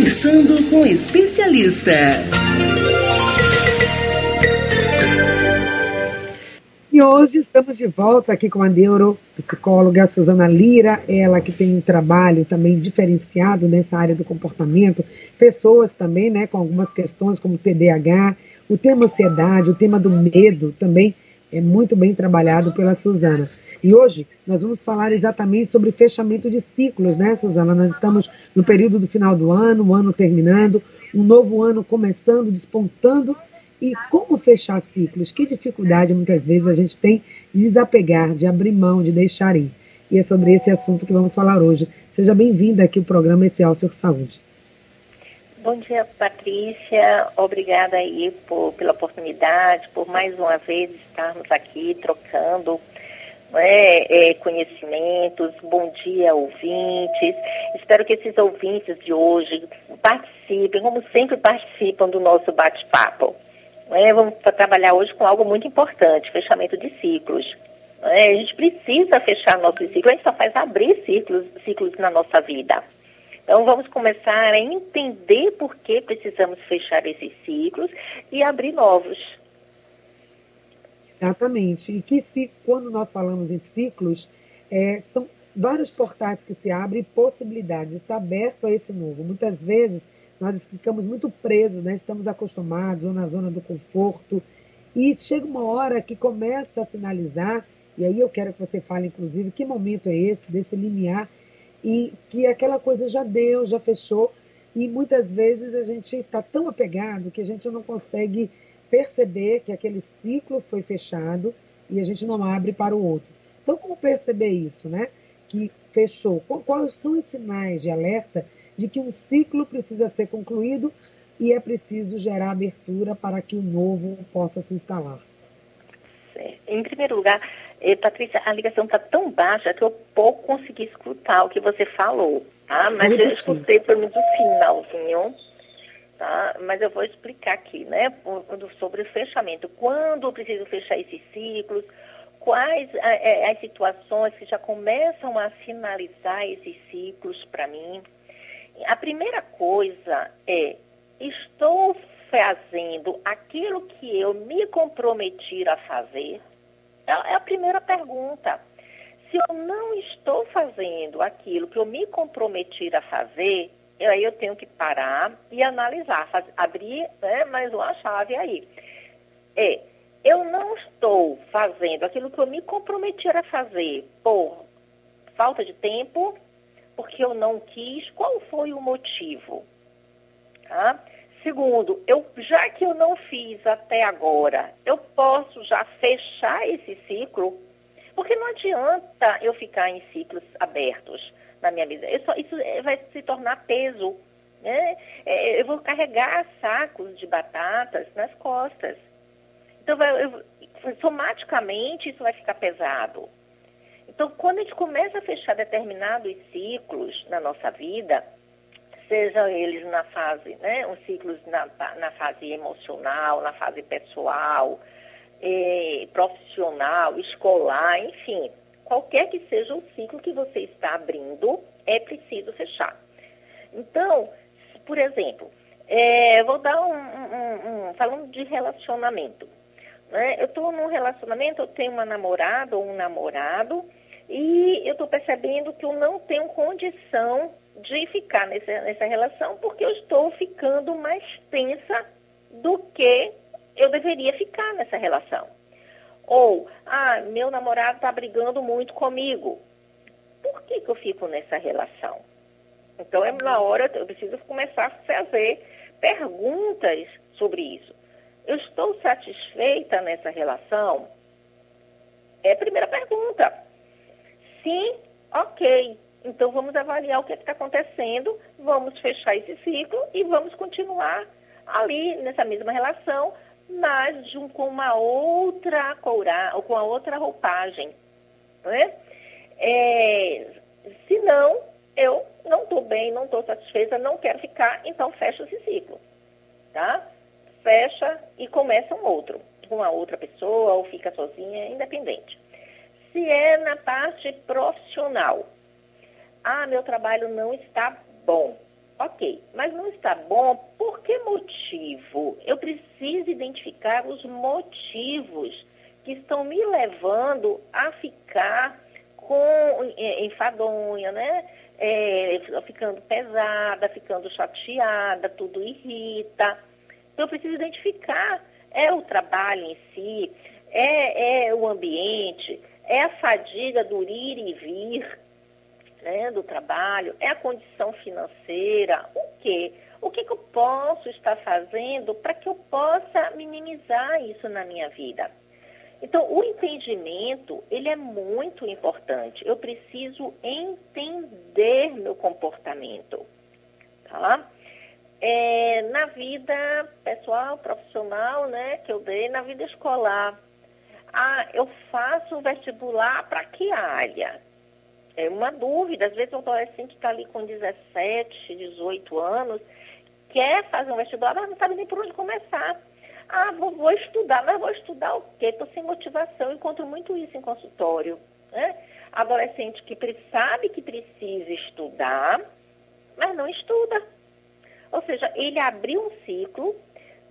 Conversando com especialista. E hoje estamos de volta aqui com a neuropsicóloga Suzana Lira, ela que tem um trabalho também diferenciado nessa área do comportamento, pessoas também, né, com algumas questões como TDAH, o tema ansiedade, o tema do medo também é muito bem trabalhado pela Suzana. E hoje nós vamos falar exatamente sobre fechamento de ciclos, né, Suzana? Nós estamos no período do final do ano, o ano terminando, um novo ano começando, despontando e como fechar ciclos? Que dificuldade muitas vezes a gente tem de desapegar, de abrir mão, de deixar ir. E é sobre esse assunto que vamos falar hoje. Seja bem-vinda aqui ao programa Esse Sur Saúde. Bom dia, Patrícia. Obrigada aí por, pela oportunidade, por mais uma vez estarmos aqui trocando é, é, conhecimentos. Bom dia, ouvintes. Espero que esses ouvintes de hoje participem, como sempre participam do nosso bate-papo. É, vamos trabalhar hoje com algo muito importante, fechamento de ciclos. É, a gente precisa fechar nossos ciclos, a gente só faz abrir ciclos, ciclos na nossa vida. Então vamos começar a entender por que precisamos fechar esses ciclos e abrir novos. Exatamente. E que se, quando nós falamos em ciclos, é, são vários portais que se abrem possibilidades, está aberto a esse novo. Muitas vezes nós ficamos muito presos, né? estamos acostumados ou na zona do conforto, e chega uma hora que começa a sinalizar, e aí eu quero que você fale, inclusive, que momento é esse, desse limiar, e que aquela coisa já deu, já fechou, e muitas vezes a gente está tão apegado que a gente não consegue perceber que aquele ciclo foi fechado e a gente não abre para o outro. Então, como perceber isso, né? Que fechou? Quais são os sinais de alerta de que um ciclo precisa ser concluído e é preciso gerar abertura para que o novo possa se instalar. Em primeiro lugar, eh, Patrícia, a ligação está tão baixa que eu pouco consegui escutar o que você falou, tá? Mas eu escutei pelo menos o finalzinho, tá? Mas eu vou explicar aqui, né, sobre o fechamento. Quando eu preciso fechar esses ciclos, quais é, as situações que já começam a finalizar esses ciclos para mim, a primeira coisa é: estou fazendo aquilo que eu me comprometi a fazer? É, é a primeira pergunta. Se eu não estou fazendo aquilo que eu me comprometi a fazer, aí eu tenho que parar e analisar, abrir né, mais uma chave aí. É, eu não estou fazendo aquilo que eu me comprometi a fazer por falta de tempo, porque eu não quis, qual foi o motivo? Tá? Segundo, eu, já que eu não fiz até agora, eu posso já fechar esse ciclo, porque não adianta eu ficar em ciclos abertos na minha vida. Isso, isso vai se tornar peso. Né? É, eu vou carregar sacos de batatas nas costas. Então, eu, somaticamente, isso vai ficar pesado. Então, quando a gente começa a fechar determinados ciclos na nossa vida, sejam eles na fase, né, os ciclos na, na fase emocional, na fase pessoal, eh, profissional, escolar, enfim, qualquer que seja o ciclo que você está abrindo, é preciso fechar. Então, por exemplo, é, vou dar um, um, um, falando de relacionamento. Né? Eu estou num relacionamento, eu tenho uma namorada ou um namorado, e eu estou percebendo que eu não tenho condição de ficar nessa, nessa relação porque eu estou ficando mais tensa do que eu deveria ficar nessa relação. Ou, ah, meu namorado está brigando muito comigo. Por que, que eu fico nessa relação? Então, é na hora, eu preciso começar a fazer perguntas sobre isso. Eu estou satisfeita nessa relação? É a primeira pergunta. Sim, ok. Então vamos avaliar o que é está acontecendo, vamos fechar esse ciclo e vamos continuar ali nessa mesma relação, mas com uma outra coura, ou com a outra roupagem. Né? É, se não, eu não estou bem, não estou satisfeita, não quero ficar, então fecha esse ciclo. Tá? Fecha e começa um outro, com a outra pessoa, ou fica sozinha, independente se é na parte profissional. Ah, meu trabalho não está bom. Ok, mas não está bom, por que motivo? Eu preciso identificar os motivos que estão me levando a ficar com enfadonha, né? É, ficando pesada, ficando chateada, tudo irrita. Então, eu preciso identificar. É o trabalho em si, é, é o ambiente, é a fadiga do ir e vir, né, do trabalho, é a condição financeira, o quê? O que, que eu posso estar fazendo para que eu possa minimizar isso na minha vida? Então, o entendimento, ele é muito importante. Eu preciso entender meu comportamento, tá? É, na vida pessoal, profissional, né, que eu dei, na vida escolar. Ah, eu faço vestibular para que área? É uma dúvida. Às vezes o adolescente está ali com 17, 18 anos, quer fazer um vestibular, mas não sabe nem por onde começar. Ah, vou, vou estudar, mas vou estudar o quê? Estou sem motivação, encontro muito isso em consultório. Né? Adolescente que sabe que precisa estudar, mas não estuda. Ou seja, ele abriu um ciclo,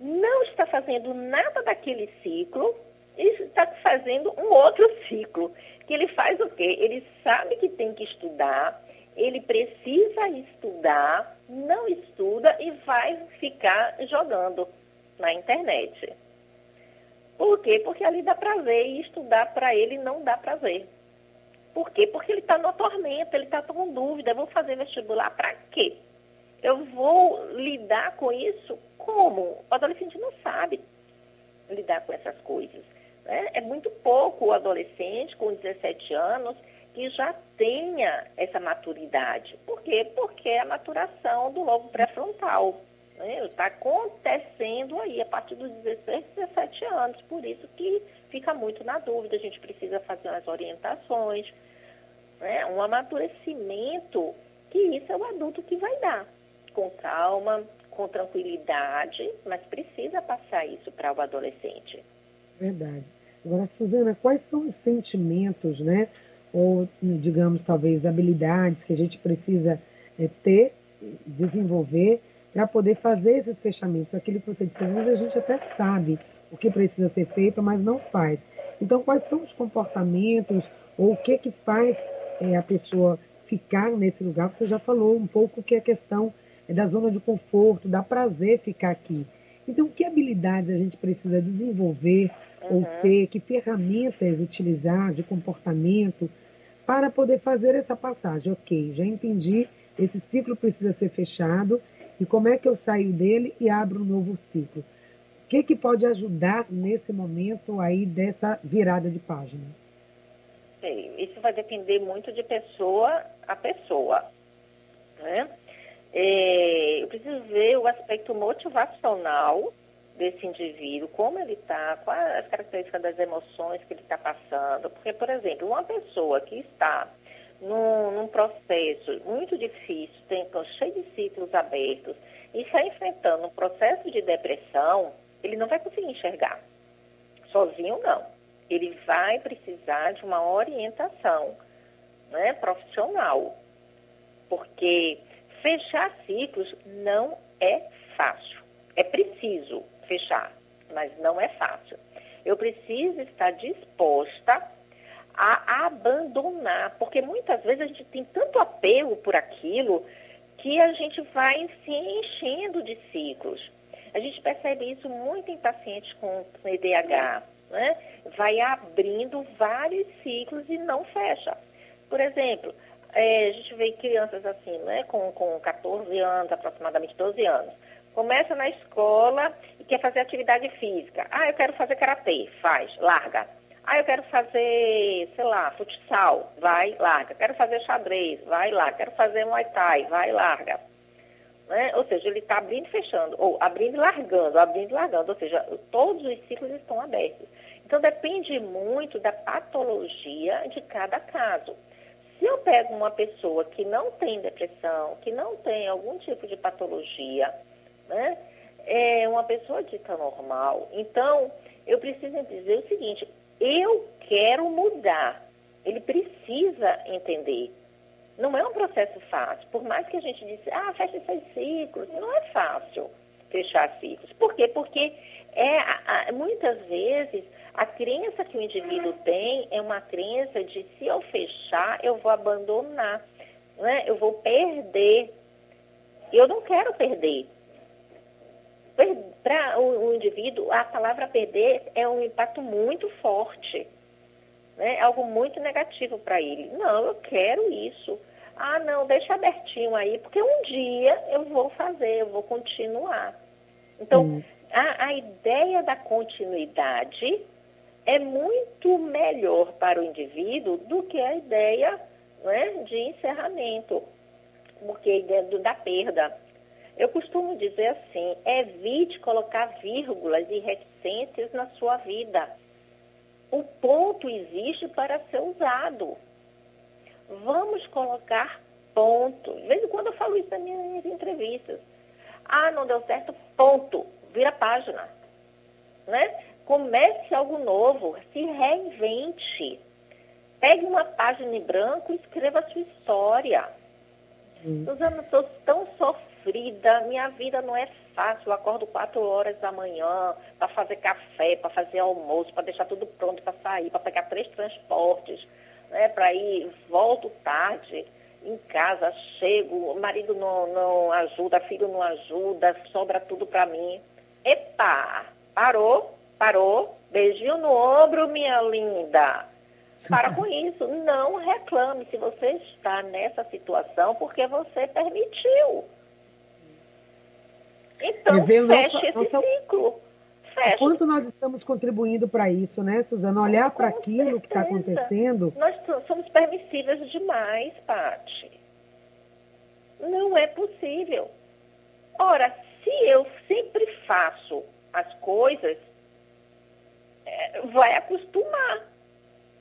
não está fazendo nada daquele ciclo, e está fazendo um outro ciclo que ele faz o quê? Ele sabe que tem que estudar, ele precisa estudar, não estuda e vai ficar jogando na internet. Por quê? Porque ali dá prazer e estudar para ele não dá prazer. Por quê? Porque ele está no tormento, ele está com dúvida. Eu vou fazer vestibular para quê? Eu vou lidar com isso como? O adolescente não sabe lidar com essas coisas. Né? É muito pouco o adolescente com 17 anos que já tenha essa maturidade. Por quê? Porque é a maturação do lobo pré-frontal. Né? Está acontecendo aí a partir dos 16, 17 anos. Por isso que fica muito na dúvida. A gente precisa fazer umas orientações, né? um amadurecimento, que isso é o adulto que vai dar. Com calma, com tranquilidade, mas precisa passar isso para o adolescente. Verdade. Agora, Suzana, quais são os sentimentos, né? Ou, digamos, talvez, habilidades que a gente precisa é, ter, desenvolver, para poder fazer esses fechamentos? Aquilo que você disse, às vezes a gente até sabe o que precisa ser feito, mas não faz. Então, quais são os comportamentos ou o que que faz é, a pessoa ficar nesse lugar? Você já falou um pouco que é a questão é da zona de conforto, dá prazer ficar aqui. Então, que habilidades a gente precisa desenvolver uhum. ou ter, que ferramentas utilizar de comportamento para poder fazer essa passagem. Ok, já entendi, esse ciclo precisa ser fechado e como é que eu saio dele e abro um novo ciclo? O que, que pode ajudar nesse momento aí dessa virada de página? Isso vai depender muito de pessoa a pessoa. Né? É, eu preciso ver o aspecto motivacional desse indivíduo, como ele está, quais as características das emoções que ele está passando. Porque, por exemplo, uma pessoa que está num, num processo muito difícil, tem, cheio de ciclos abertos, e está enfrentando um processo de depressão, ele não vai conseguir enxergar. Sozinho, não. Ele vai precisar de uma orientação né, profissional. Porque fechar ciclos não é fácil. É preciso, fechar, mas não é fácil. Eu preciso estar disposta a abandonar, porque muitas vezes a gente tem tanto apego por aquilo que a gente vai se enchendo de ciclos. A gente percebe isso muito em pacientes com EDH, né? Vai abrindo vários ciclos e não fecha. Por exemplo, é, a gente vê crianças assim, né, com, com 14 anos, aproximadamente 12 anos Começa na escola quer fazer atividade física. Ah, eu quero fazer karatê, faz, larga. Ah, eu quero fazer, sei lá, futsal, vai, larga. Quero fazer xadrez, vai, larga. Quero fazer muay thai, vai, larga. Né? Ou seja, ele está abrindo e fechando, ou abrindo e largando, abrindo e largando. Ou seja, todos os ciclos estão abertos. Então, depende muito da patologia de cada caso. Se eu pego uma pessoa que não tem depressão, que não tem algum tipo de patologia, né? É uma pessoa dita normal. Então, eu preciso dizer o seguinte: eu quero mudar. Ele precisa entender. Não é um processo fácil. Por mais que a gente disse, ah, fecha seis ciclos, não é fácil fechar ciclos. Por quê? Porque é, muitas vezes a crença que o indivíduo tem é uma crença de se eu fechar, eu vou abandonar, né? eu vou perder. Eu não quero perder. Para o, indivíduo, a palavra perder é um impacto muito forte. Né? É algo muito negativo para ele. Não, eu quero isso. Ah, não, deixa abertinho aí, porque um dia eu vou fazer, eu vou continuar. Então, a, a ideia da continuidade é muito melhor para o indivíduo do que a ideia né, de encerramento, porque a ideia do, da perda. Eu costumo dizer assim: evite colocar vírgulas e reticências na sua vida. O ponto existe para ser usado. Vamos colocar ponto. De vez em quando eu falo isso nas minhas entrevistas. Ah, não deu certo, ponto. Vira página. Né? Comece algo novo, se reinvente. Pegue uma página em branco e escreva a sua história. Hum. Suzana, estou tão sofrida, minha vida não é fácil. Eu acordo quatro horas da manhã para fazer café, para fazer almoço, para deixar tudo pronto para sair, para pegar três transportes, né, para ir, volto tarde em casa, chego, o marido não, não ajuda, filho não ajuda, sobra tudo para mim. Epa, parou, Parou? Beijinho no ombro, minha linda. Para com isso. Não reclame se você está nessa situação porque você permitiu. Então, feche nossa, esse nossa... ciclo. Feche. Quanto nós estamos contribuindo para isso, né, Suzana? Olhar para aquilo que está acontecendo. Nós somos permissíveis demais, Pati. Não é possível. Ora, se eu sempre faço as coisas vai acostumar.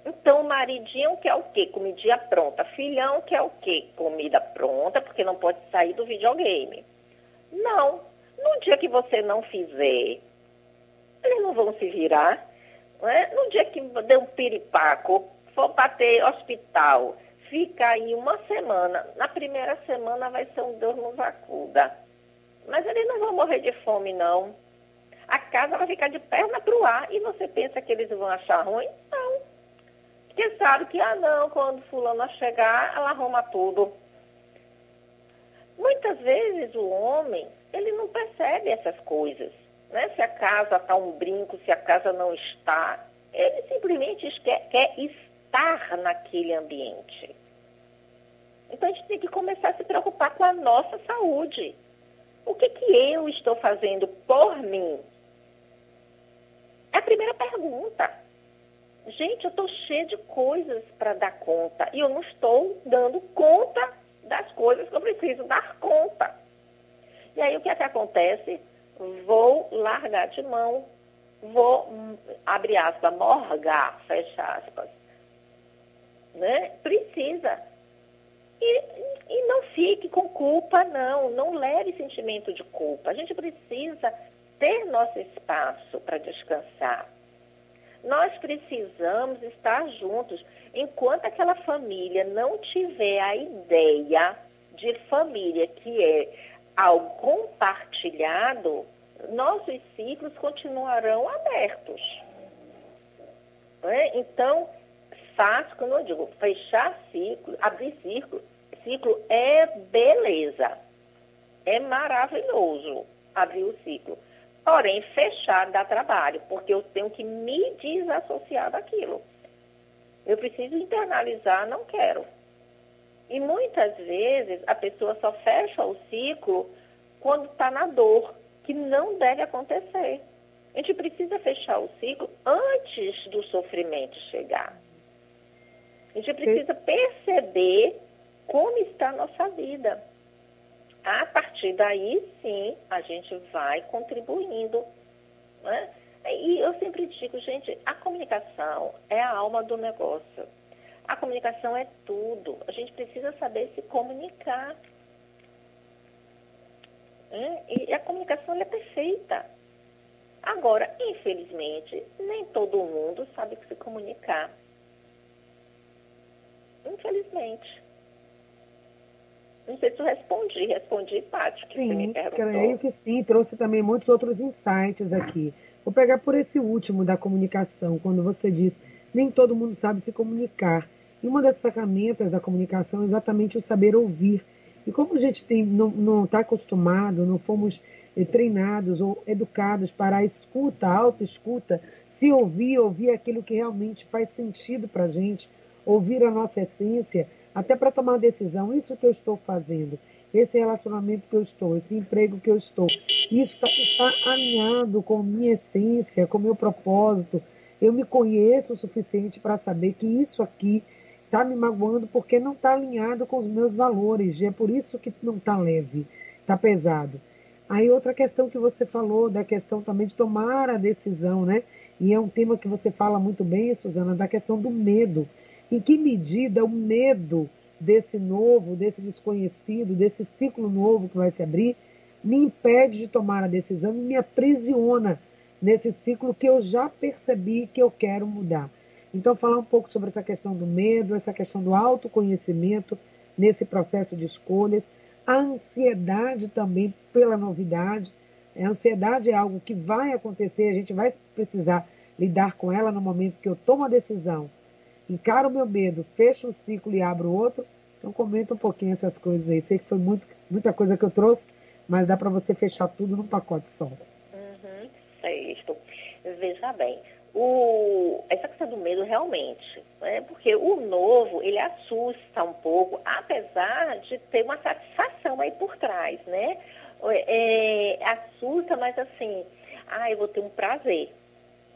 Então, o maridinho quer o quê? Comidinha pronta. Filhão quer o quê? Comida pronta, porque não pode sair do videogame. Não. No dia que você não fizer, eles não vão se virar. Né? No dia que der um piripaco, for bater hospital, fica aí uma semana. Na primeira semana vai ser um Deus nos acuda. Mas eles não vão morrer de fome, não a casa vai ficar de perna para o ar e você pensa que eles vão achar ruim? Não. Porque sabe que, ah, não, quando fulano chegar, ela arruma tudo. Muitas vezes o homem, ele não percebe essas coisas. Né? Se a casa está um brinco, se a casa não está. Ele simplesmente quer, quer estar naquele ambiente. Então a gente tem que começar a se preocupar com a nossa saúde. O que, que eu estou fazendo por mim? É a primeira pergunta. Gente, eu estou cheia de coisas para dar conta e eu não estou dando conta das coisas que eu preciso dar conta. E aí o que é que acontece? Vou largar de mão, vou, abre aspas, morgar, fecha aspas. Né? Precisa. E, e não fique com culpa, não. Não leve sentimento de culpa. A gente precisa ter nosso espaço para descansar. Nós precisamos estar juntos. Enquanto aquela família não tiver a ideia de família que é algo compartilhado, nossos ciclos continuarão abertos. É? Então, fácil, como eu digo, fechar ciclo, abrir ciclo, ciclo é beleza. É maravilhoso abrir o ciclo. Porém, fechar dá trabalho, porque eu tenho que me desassociar daquilo. Eu preciso internalizar, não quero. E muitas vezes a pessoa só fecha o ciclo quando está na dor, que não deve acontecer. A gente precisa fechar o ciclo antes do sofrimento chegar. A gente precisa perceber como está a nossa vida. A partir daí, sim, a gente vai contribuindo. Né? E eu sempre digo, gente, a comunicação é a alma do negócio. Comunicação é tudo. A gente precisa saber se comunicar. Né? E a comunicação é perfeita. Agora, infelizmente, nem todo mundo sabe se comunicar. Infelizmente. Não sei se eu respondi, respondi, Paty, que sim, você me perguntou. creio que sim, trouxe também muitos outros insights aqui. Vou pegar por esse último da comunicação, quando você diz, nem todo mundo sabe se comunicar. E uma das ferramentas da comunicação é exatamente o saber ouvir. E como a gente tem, não está acostumado, não fomos eh, treinados ou educados para a escuta, a autoescuta, se ouvir, ouvir aquilo que realmente faz sentido para a gente, ouvir a nossa essência, até para tomar decisão, isso que eu estou fazendo, esse relacionamento que eu estou, esse emprego que eu estou, isso tá, está alinhado com minha essência, com meu propósito. Eu me conheço o suficiente para saber que isso aqui está me magoando porque não está alinhado com os meus valores. E é por isso que não está leve, está pesado. Aí outra questão que você falou, da questão também de tomar a decisão, né? E é um tema que você fala muito bem, Suzana, da questão do medo. Em que medida o medo desse novo, desse desconhecido, desse ciclo novo que vai se abrir, me impede de tomar a decisão e me aprisiona nesse ciclo que eu já percebi que eu quero mudar. Então, falar um pouco sobre essa questão do medo, essa questão do autoconhecimento nesse processo de escolhas, a ansiedade também pela novidade. A ansiedade é algo que vai acontecer, a gente vai precisar lidar com ela no momento que eu tomo a decisão, encaro o meu medo, fecho um ciclo e abro outro. Então, comenta um pouquinho essas coisas aí. Sei que foi muito, muita coisa que eu trouxe, mas dá para você fechar tudo num pacote só. Uhum, certo. Veja bem, o, essa questão do medo realmente, né, porque o novo, ele assusta um pouco, apesar de ter uma satisfação aí por trás, né? É, assusta, mas assim, ah, eu vou ter um prazer,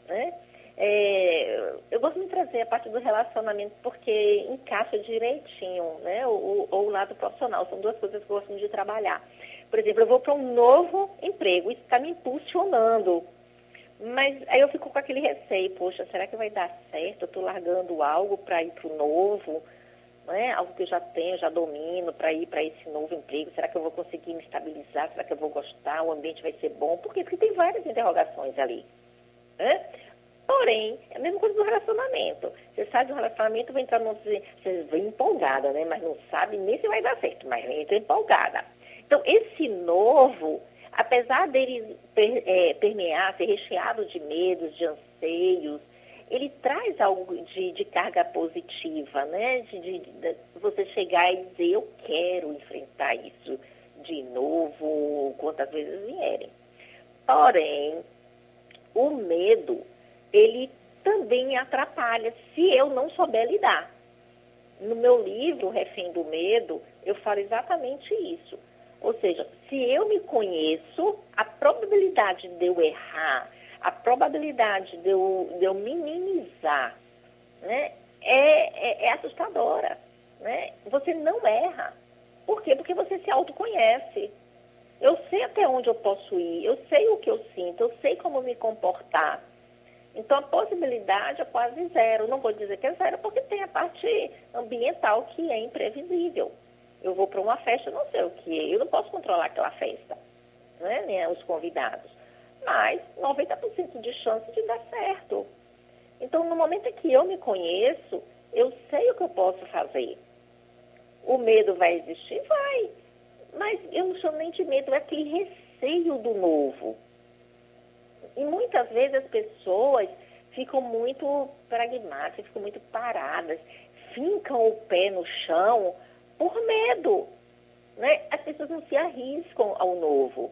né? É, eu gosto de trazer a parte do relacionamento porque encaixa direitinho, né? Ou, ou o lado profissional, são duas coisas que eu gosto de trabalhar. Por exemplo, eu vou para um novo emprego, isso está me impulsionando, mas aí eu fico com aquele receio, poxa, será que vai dar certo? Eu estou largando algo para ir para o novo, né? algo que eu já tenho, já domino, para ir para esse novo emprego. Será que eu vou conseguir me estabilizar? Será que eu vou gostar? O ambiente vai ser bom? Por quê? Porque tem várias interrogações ali. Né? Porém, é a mesma coisa do relacionamento. Você sai do relacionamento, vai entrar no você vem empolgada, né? Mas não sabe nem se vai dar certo, mas entra empolgada. Então, esse novo apesar dele é, permear, ser recheado de medos, de anseios, ele traz algo de, de carga positiva, né? De, de, de, você chegar e dizer, eu quero enfrentar isso de novo, quantas vezes vierem. Porém, o medo, ele também atrapalha se eu não souber lidar. No meu livro, Refém do Medo, eu falo exatamente isso. Ou seja, se eu me conheço, a probabilidade de eu errar, a probabilidade de eu, de eu minimizar, né, é, é, é assustadora. Né? Você não erra. Por quê? Porque você se autoconhece. Eu sei até onde eu posso ir, eu sei o que eu sinto, eu sei como me comportar. Então, a possibilidade é quase zero. Não vou dizer que é zero, porque tem a parte ambiental que é imprevisível. Eu vou para uma festa, não sei o que, é, eu não posso controlar aquela festa, né? nem os convidados. Mas 90% de chance de dar certo. Então, no momento em que eu me conheço, eu sei o que eu posso fazer. O medo vai existir? Vai. Mas eu não chamo nem de medo, é aquele receio do novo. E muitas vezes as pessoas ficam muito pragmáticas, ficam muito paradas, fincam o pé no chão por medo. Né? As pessoas não se arriscam ao novo.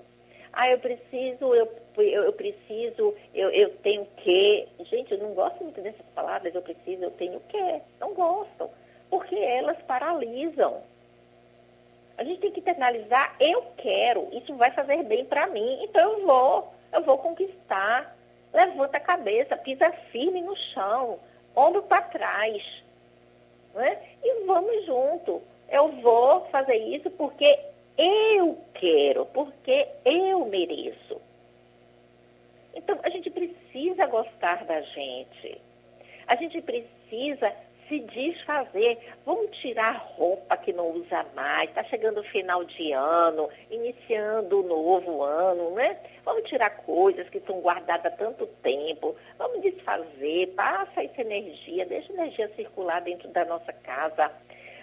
Ah, eu preciso, eu, eu, eu preciso, eu, eu tenho que. Gente, eu não gosto muito dessas palavras, eu preciso, eu tenho que. Não gostam. Porque elas paralisam. A gente tem que internalizar, eu quero, isso vai fazer bem para mim, então eu vou, eu vou conquistar. Levanta a cabeça, pisa firme no chão, ombro para trás. Né? E vamos junto eu vou fazer isso porque eu quero, porque eu mereço. Então, a gente precisa gostar da gente. A gente precisa se desfazer. Vamos tirar roupa que não usa mais. Está chegando o final de ano, iniciando o novo ano, né? Vamos tirar coisas que estão guardadas há tanto tempo. Vamos desfazer, passa essa energia, deixa a energia circular dentro da nossa casa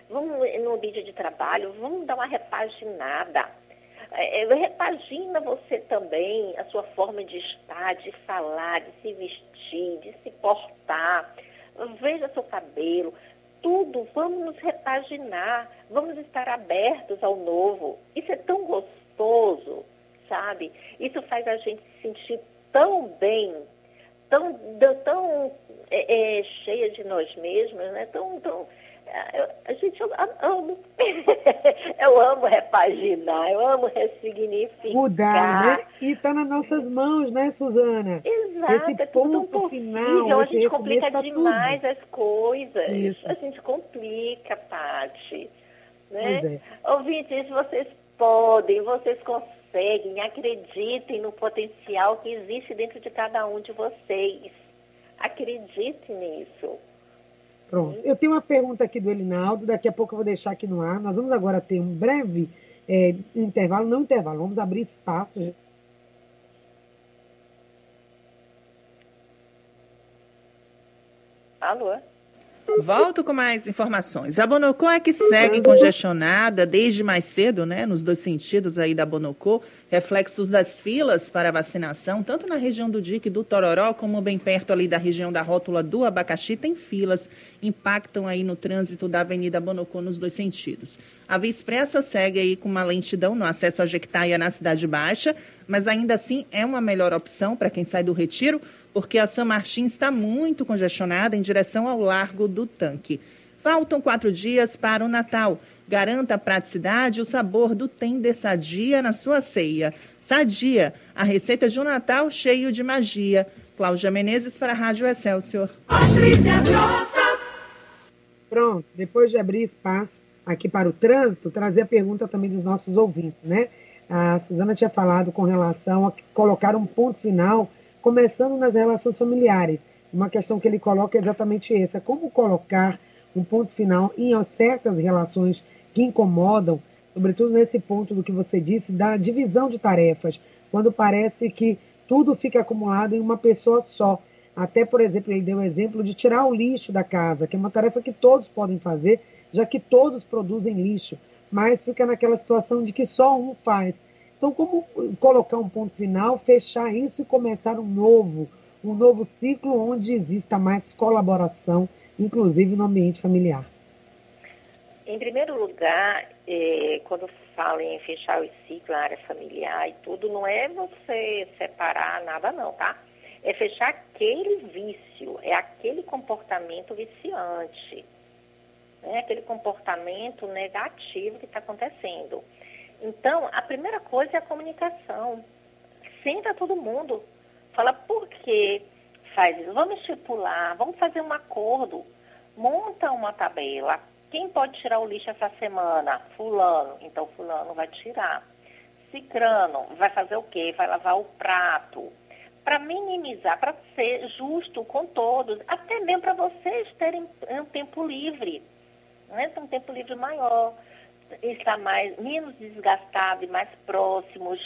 vamos no vídeo de trabalho, vamos dar uma repaginada. É, é, repagina você também a sua forma de estar, de falar, de se vestir, de se portar. Veja seu cabelo. Tudo, vamos nos repaginar, vamos estar abertos ao novo. Isso é tão gostoso, sabe? Isso faz a gente se sentir tão bem, tão, tão é, é, cheia de nós mesmos, né? tão, tão a gente, eu amo. eu amo repaginar, eu amo ressignificar. Mudar, né? E está nas nossas mãos, né, Suzana? Exato, esse é ponto possível. final. A gente complica tá demais tudo. as coisas. Isso. A gente complica, Paty. Né? É. Ouvintes, vocês podem, vocês conseguem, acreditem no potencial que existe dentro de cada um de vocês. Acredite nisso. Pronto. Eu tenho uma pergunta aqui do Elinaldo, daqui a pouco eu vou deixar aqui no ar. Nós vamos agora ter um breve é, intervalo, não intervalo, vamos abrir espaço. Alô? Volto com mais informações. A Bonocô é que segue congestionada desde mais cedo, né, nos dois sentidos aí da Bonocô, reflexos das filas para vacinação, tanto na região do Dique do Tororó, como bem perto ali da região da rótula do Abacaxi, tem filas, impactam aí no trânsito da Avenida Bonocô nos dois sentidos. A Via Expressa segue aí com uma lentidão no acesso a Jequitaia na Cidade Baixa, mas ainda assim é uma melhor opção para quem sai do Retiro, porque a São Martins está muito congestionada em direção ao Largo do Tanque. Faltam quatro dias para o Natal. Garanta a praticidade e o sabor do Tender Sadia na sua ceia. Sadia, a receita de um Natal cheio de magia. Cláudia Menezes para a Rádio Excelsior. Patrícia Costa. Pronto, depois de abrir espaço aqui para o trânsito, trazer a pergunta também dos nossos ouvintes, né? A Suzana tinha falado com relação a colocar um ponto final começando nas relações familiares. Uma questão que ele coloca é exatamente essa: como colocar um ponto final em certas relações que incomodam, sobretudo nesse ponto do que você disse, da divisão de tarefas, quando parece que tudo fica acumulado em uma pessoa só. Até, por exemplo, ele deu o exemplo de tirar o lixo da casa, que é uma tarefa que todos podem fazer, já que todos produzem lixo, mas fica naquela situação de que só um faz. Então, como colocar um ponto final, fechar isso e começar um novo, um novo ciclo onde exista mais colaboração, inclusive no ambiente familiar? Em primeiro lugar, eh, quando falo em fechar o ciclo, a área familiar e tudo, não é você separar nada não, tá? É fechar aquele vício, é aquele comportamento viciante, né? aquele comportamento negativo que está acontecendo. Então, a primeira coisa é a comunicação. Senta todo mundo. Fala por que faz isso. Vamos estipular, vamos fazer um acordo. Monta uma tabela. Quem pode tirar o lixo essa semana? Fulano. Então, fulano vai tirar. Cicrano vai fazer o quê? Vai lavar o prato. Para minimizar, para ser justo com todos, até mesmo para vocês terem um tempo livre, né? um tempo livre maior estar mais, menos desgastado e mais próximos.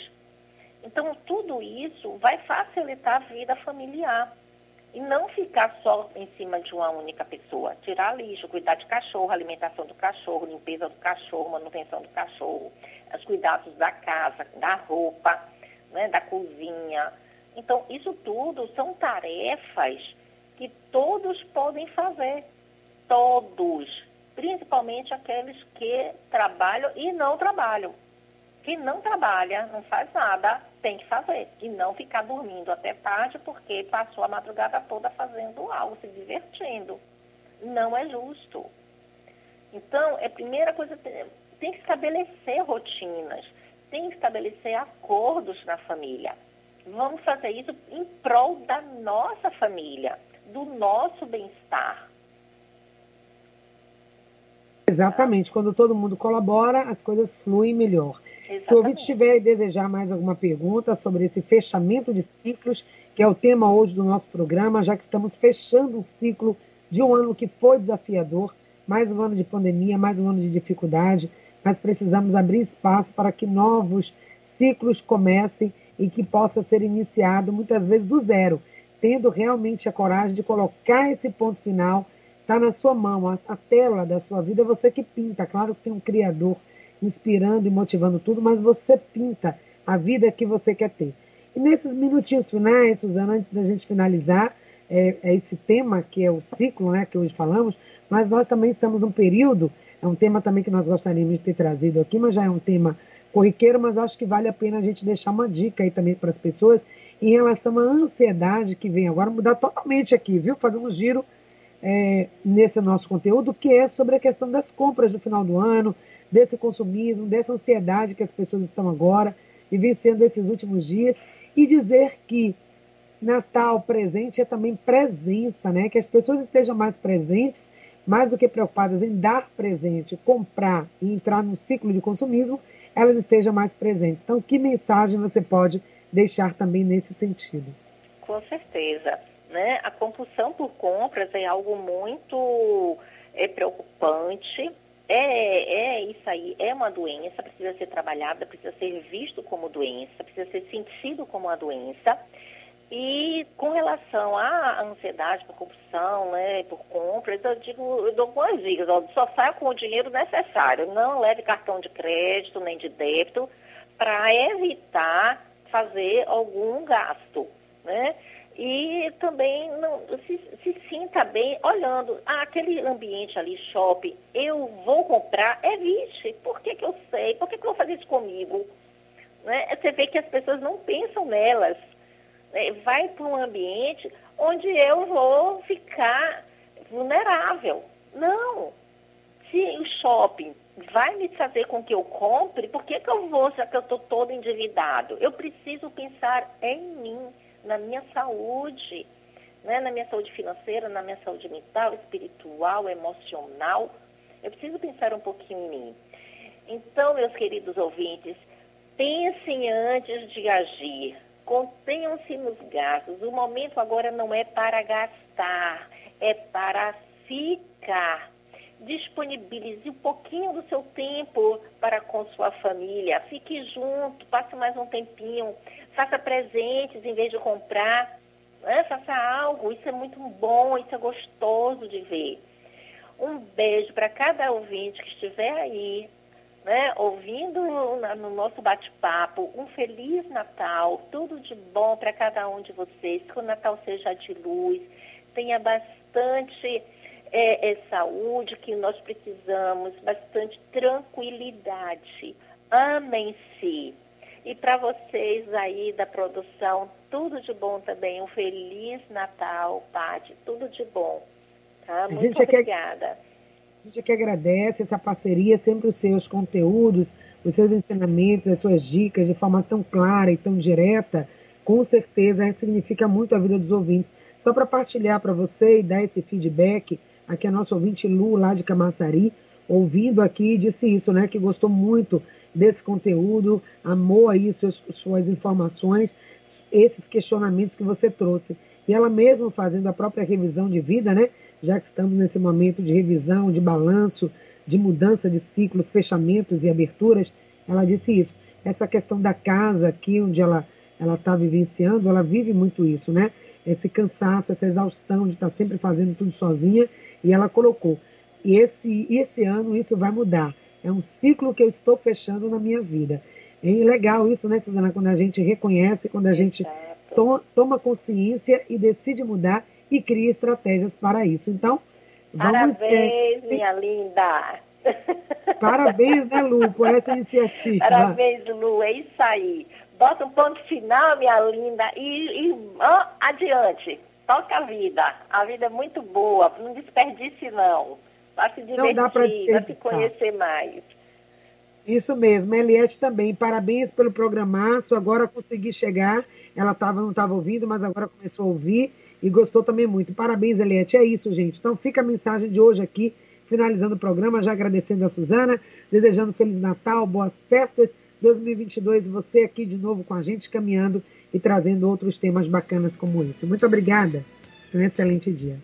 Então, tudo isso vai facilitar a vida familiar. E não ficar só em cima de uma única pessoa. Tirar lixo, cuidar de cachorro, alimentação do cachorro, limpeza do cachorro, manutenção do cachorro, os cuidados da casa, da roupa, né, da cozinha. Então, isso tudo são tarefas que todos podem fazer. Todos principalmente aqueles que trabalham e não trabalham. Quem não trabalha, não faz nada, tem que fazer. E não ficar dormindo até tarde porque passou a madrugada toda fazendo algo, se divertindo. Não é justo. Então, é primeira coisa, tem que estabelecer rotinas, tem que estabelecer acordos na família. Vamos fazer isso em prol da nossa família, do nosso bem-estar. Exatamente. Quando todo mundo colabora, as coisas fluem melhor. Exatamente. Se o ouvinte tiver e desejar mais alguma pergunta sobre esse fechamento de ciclos, que é o tema hoje do nosso programa, já que estamos fechando o ciclo de um ano que foi desafiador, mais um ano de pandemia, mais um ano de dificuldade, mas precisamos abrir espaço para que novos ciclos comecem e que possa ser iniciado muitas vezes do zero, tendo realmente a coragem de colocar esse ponto final está na sua mão, a, a, tela da sua vida é você que pinta. Claro que tem um criador inspirando e motivando tudo, mas você pinta a vida que você quer ter. E nesses minutinhos finais, Suzana, antes da gente finalizar, é, é esse tema que é o ciclo, né, que hoje falamos, mas nós também estamos num período, é um tema também que nós gostaríamos de ter trazido aqui, mas já é um tema corriqueiro, mas acho que vale a pena a gente deixar uma dica aí também para as pessoas em relação à ansiedade que vem agora, mudar totalmente aqui, viu? Fazer um giro é, nesse nosso conteúdo, que é sobre a questão das compras do final do ano, desse consumismo, dessa ansiedade que as pessoas estão agora vivenciando esses últimos dias, e dizer que Natal presente é também presença, né? Que as pessoas estejam mais presentes, mais do que preocupadas em dar presente, comprar e entrar no ciclo de consumismo, elas estejam mais presentes. Então, que mensagem você pode deixar também nesse sentido? Com certeza. Né? A compulsão por compras é algo muito é, preocupante. É, é isso aí, é uma doença, precisa ser trabalhada, precisa ser visto como doença, precisa ser sentido como uma doença. E com relação à ansiedade por compulsão, né, por compras, eu digo, eu dou algumas dicas, ó, só saia com o dinheiro necessário, não leve cartão de crédito nem de débito para evitar fazer algum gasto, né? E também não, se, se sinta bem olhando ah, aquele ambiente ali, shopping, eu vou comprar, evite. Por que, que eu sei? Por que, que eu vou fazer isso comigo? Né? Você vê que as pessoas não pensam nelas. Né? Vai para um ambiente onde eu vou ficar vulnerável. Não. Se o shopping vai me fazer com que eu compre, por que, que eu vou, já que eu estou todo endividado? Eu preciso pensar em mim na minha saúde, né? na minha saúde financeira, na minha saúde mental, espiritual, emocional. Eu preciso pensar um pouquinho em mim. Então, meus queridos ouvintes, pensem antes de agir. Contenham-se nos gastos. O momento agora não é para gastar, é para ficar. Disponibilize um pouquinho do seu tempo para com sua família. Fique junto, passe mais um tempinho faça presentes em vez de comprar, né? faça algo, isso é muito bom, isso é gostoso de ver. Um beijo para cada ouvinte que estiver aí, né, ouvindo no nosso bate-papo. Um feliz Natal, tudo de bom para cada um de vocês. Que o Natal seja de luz, tenha bastante é, é, saúde que nós precisamos, bastante tranquilidade. Amem-se. E para vocês aí da produção, tudo de bom também. Um feliz Natal, Paty. Tudo de bom. Tá? Muito a obrigada. a gente que agradece essa parceria, sempre os seus conteúdos, os seus ensinamentos, as suas dicas de forma tão clara e tão direta, com certeza significa muito a vida dos ouvintes. Só para partilhar para você e dar esse feedback, aqui a nossa ouvinte Lu, lá de Camaçari, ouvindo aqui, disse isso, né? Que gostou muito desse conteúdo, amou aí suas, suas informações, esses questionamentos que você trouxe. E ela mesma fazendo a própria revisão de vida, né? Já que estamos nesse momento de revisão, de balanço, de mudança de ciclos, fechamentos e aberturas, ela disse isso. Essa questão da casa aqui, onde ela ela está vivenciando, ela vive muito isso, né? Esse cansaço, essa exaustão de estar tá sempre fazendo tudo sozinha. E ela colocou, e esse, esse ano isso vai mudar. É um ciclo que eu estou fechando na minha vida. É legal isso, né, Suzana? Quando a gente reconhece, quando a gente to toma consciência e decide mudar e cria estratégias para isso. Então, vamos. Parabéns, é, minha linda! Parabéns, né, Lu, por essa iniciativa. Parabéns, Lu, é isso aí. Bota um ponto final, minha linda, e, e adiante. Toca a vida. A vida é muito boa, não desperdice, não. Vai se divertir, para se conhecer mais. Isso mesmo, Eliette também. Parabéns pelo programaço. Agora consegui chegar. Ela tava, não estava ouvindo, mas agora começou a ouvir e gostou também muito. Parabéns, Eliette. É isso, gente. Então fica a mensagem de hoje aqui, finalizando o programa, já agradecendo a Suzana, desejando Feliz Natal, boas festas. 2022, você aqui de novo com a gente, caminhando e trazendo outros temas bacanas como esse. Muito obrigada. Um excelente dia.